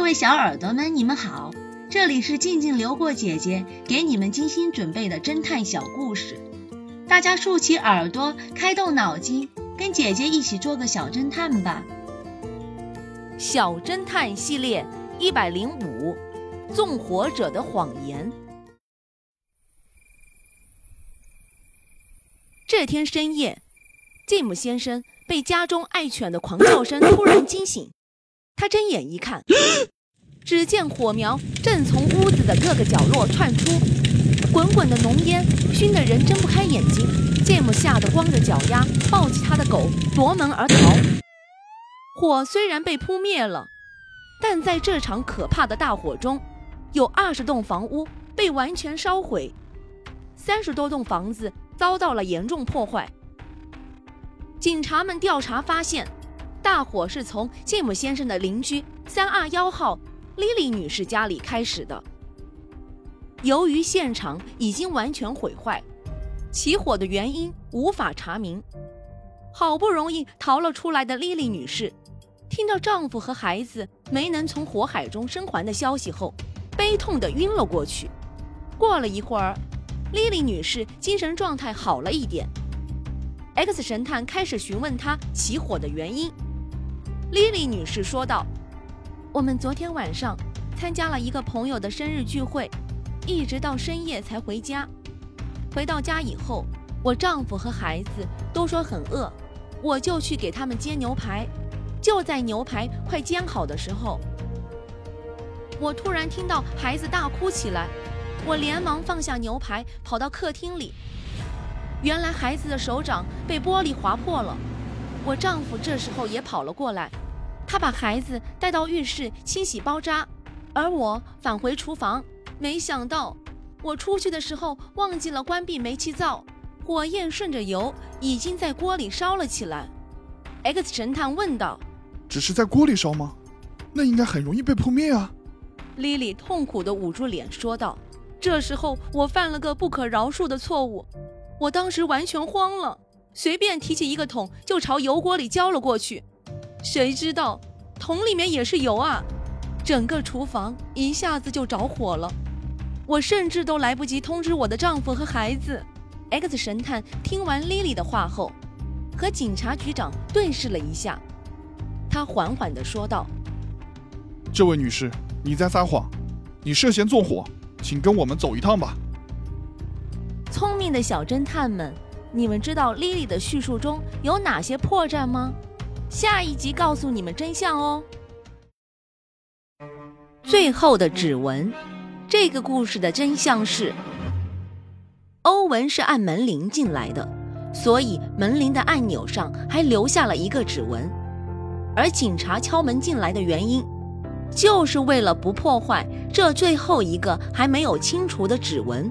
各位小耳朵们，你们好，这里是静静流过姐姐给你们精心准备的侦探小故事，大家竖起耳朵，开动脑筋，跟姐姐一起做个小侦探吧。小侦探系列一百零五，纵火者的谎言。这天深夜，吉姆先生被家中爱犬的狂叫声突然惊醒。他睁眼一看，只见火苗正从屋子的各个角落窜出，滚滚的浓烟熏得人睁不开眼睛。杰姆吓得光着脚丫，抱起他的狗夺门而逃。火虽然被扑灭了，但在这场可怕的大火中，有二十栋房屋被完全烧毁，三十多栋房子。遭到了严重破坏。警察们调查发现，大火是从吉姆先生的邻居三二幺号莉莉女士家里开始的。由于现场已经完全毁坏，起火的原因无法查明。好不容易逃了出来的莉莉女士，听到丈夫和孩子没能从火海中生还的消息后，悲痛地晕了过去。过了一会儿。莉莉女士精神状态好了一点。X 神探开始询问她起火的原因。莉莉女士说道：“我们昨天晚上参加了一个朋友的生日聚会，一直到深夜才回家。回到家以后，我丈夫和孩子都说很饿，我就去给他们煎牛排。就在牛排快煎好的时候，我突然听到孩子大哭起来。”我连忙放下牛排，跑到客厅里。原来孩子的手掌被玻璃划破了。我丈夫这时候也跑了过来，他把孩子带到浴室清洗包扎，而我返回厨房。没想到我出去的时候忘记了关闭煤气灶，火焰顺着油已经在锅里烧了起来。X 神探问道：“只是在锅里烧吗？那应该很容易被扑灭啊。”莉莉痛苦地捂住脸说道。这时候我犯了个不可饶恕的错误，我当时完全慌了，随便提起一个桶就朝油锅里浇了过去，谁知道桶里面也是油啊，整个厨房一下子就着火了，我甚至都来不及通知我的丈夫和孩子。X 神探听完 Lily 的话后，和警察局长对视了一下，他缓缓地说道：“这位女士，你在撒谎，你涉嫌纵火。”请跟我们走一趟吧。聪明的小侦探们，你们知道莉莉的叙述中有哪些破绽吗？下一集告诉你们真相哦。最后的指纹，这个故事的真相是：欧文是按门铃进来的，所以门铃的按钮上还留下了一个指纹。而警察敲门进来的原因。就是为了不破坏这最后一个还没有清除的指纹。